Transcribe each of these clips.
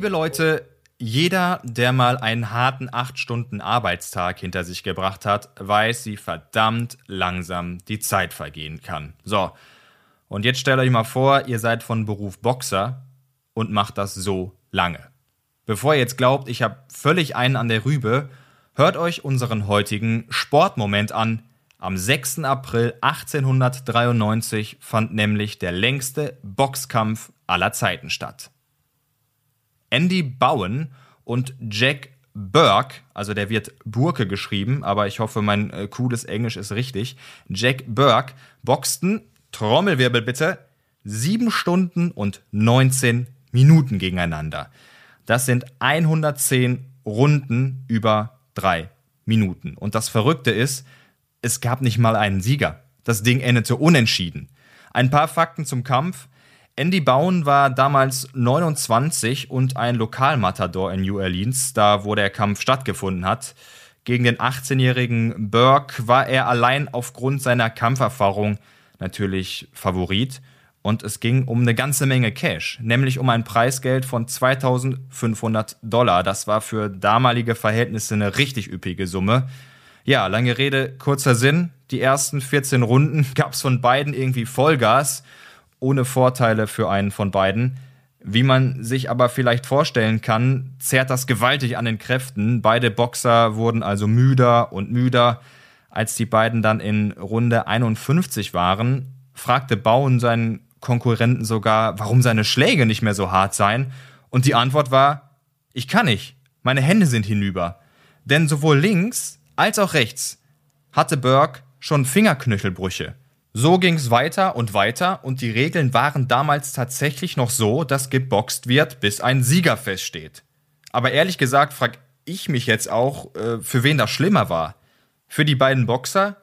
Leute, jeder, der mal einen harten 8 Stunden Arbeitstag hinter sich gebracht hat, weiß, wie verdammt langsam die Zeit vergehen kann. So, und jetzt stellt euch mal vor, ihr seid von Beruf Boxer und macht das so lange. Bevor ihr jetzt glaubt, ich habe völlig einen an der Rübe, hört euch unseren heutigen Sportmoment an. Am 6. April 1893 fand nämlich der längste Boxkampf aller Zeiten statt. Andy Bowen und Jack Burke, also der wird Burke geschrieben, aber ich hoffe, mein äh, cooles Englisch ist richtig. Jack Burke boxten, Trommelwirbel bitte, sieben Stunden und 19 Minuten gegeneinander. Das sind 110 Runden über drei Minuten. Und das Verrückte ist, es gab nicht mal einen Sieger. Das Ding endete unentschieden. Ein paar Fakten zum Kampf. Andy Bowen war damals 29 und ein Lokalmatador in New Orleans, da wo der Kampf stattgefunden hat. Gegen den 18-jährigen Burke war er allein aufgrund seiner Kampferfahrung natürlich Favorit. Und es ging um eine ganze Menge Cash, nämlich um ein Preisgeld von 2500 Dollar. Das war für damalige Verhältnisse eine richtig üppige Summe. Ja, lange Rede, kurzer Sinn. Die ersten 14 Runden gab es von beiden irgendwie Vollgas ohne Vorteile für einen von beiden. Wie man sich aber vielleicht vorstellen kann, zerrt das gewaltig an den Kräften. Beide Boxer wurden also müder und müder. Als die beiden dann in Runde 51 waren, fragte Bauen seinen Konkurrenten sogar, warum seine Schläge nicht mehr so hart seien. Und die Antwort war, ich kann nicht, meine Hände sind hinüber. Denn sowohl links als auch rechts hatte Burke schon Fingerknöchelbrüche. So ging es weiter und weiter und die Regeln waren damals tatsächlich noch so, dass geboxt wird, bis ein Sieger feststeht. Aber ehrlich gesagt frage ich mich jetzt auch, äh, für wen das schlimmer war. Für die beiden Boxer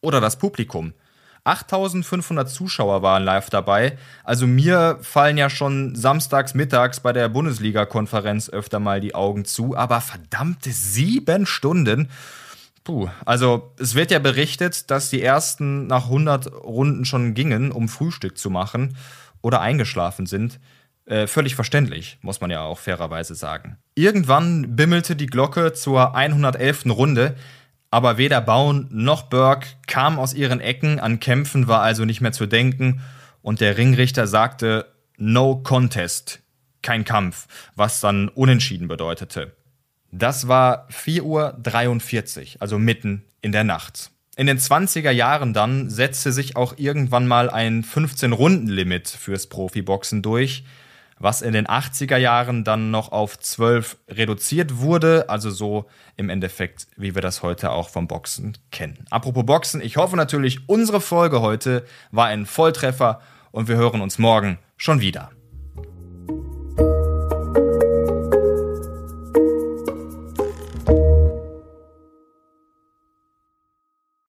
oder das Publikum? 8500 Zuschauer waren live dabei. Also mir fallen ja schon samstags mittags bei der Bundesliga-Konferenz öfter mal die Augen zu, aber verdammte sieben Stunden. Puh, also es wird ja berichtet, dass die ersten nach 100 Runden schon gingen, um Frühstück zu machen oder eingeschlafen sind. Äh, völlig verständlich, muss man ja auch fairerweise sagen. Irgendwann bimmelte die Glocke zur 111. Runde, aber weder Baun noch Burke kamen aus ihren Ecken, an Kämpfen war also nicht mehr zu denken und der Ringrichter sagte No Contest, kein Kampf, was dann unentschieden bedeutete. Das war 4.43 Uhr, also mitten in der Nacht. In den 20er Jahren dann setzte sich auch irgendwann mal ein 15-Runden-Limit fürs Profiboxen durch, was in den 80er Jahren dann noch auf 12 reduziert wurde, also so im Endeffekt, wie wir das heute auch vom Boxen kennen. Apropos Boxen, ich hoffe natürlich, unsere Folge heute war ein Volltreffer und wir hören uns morgen schon wieder.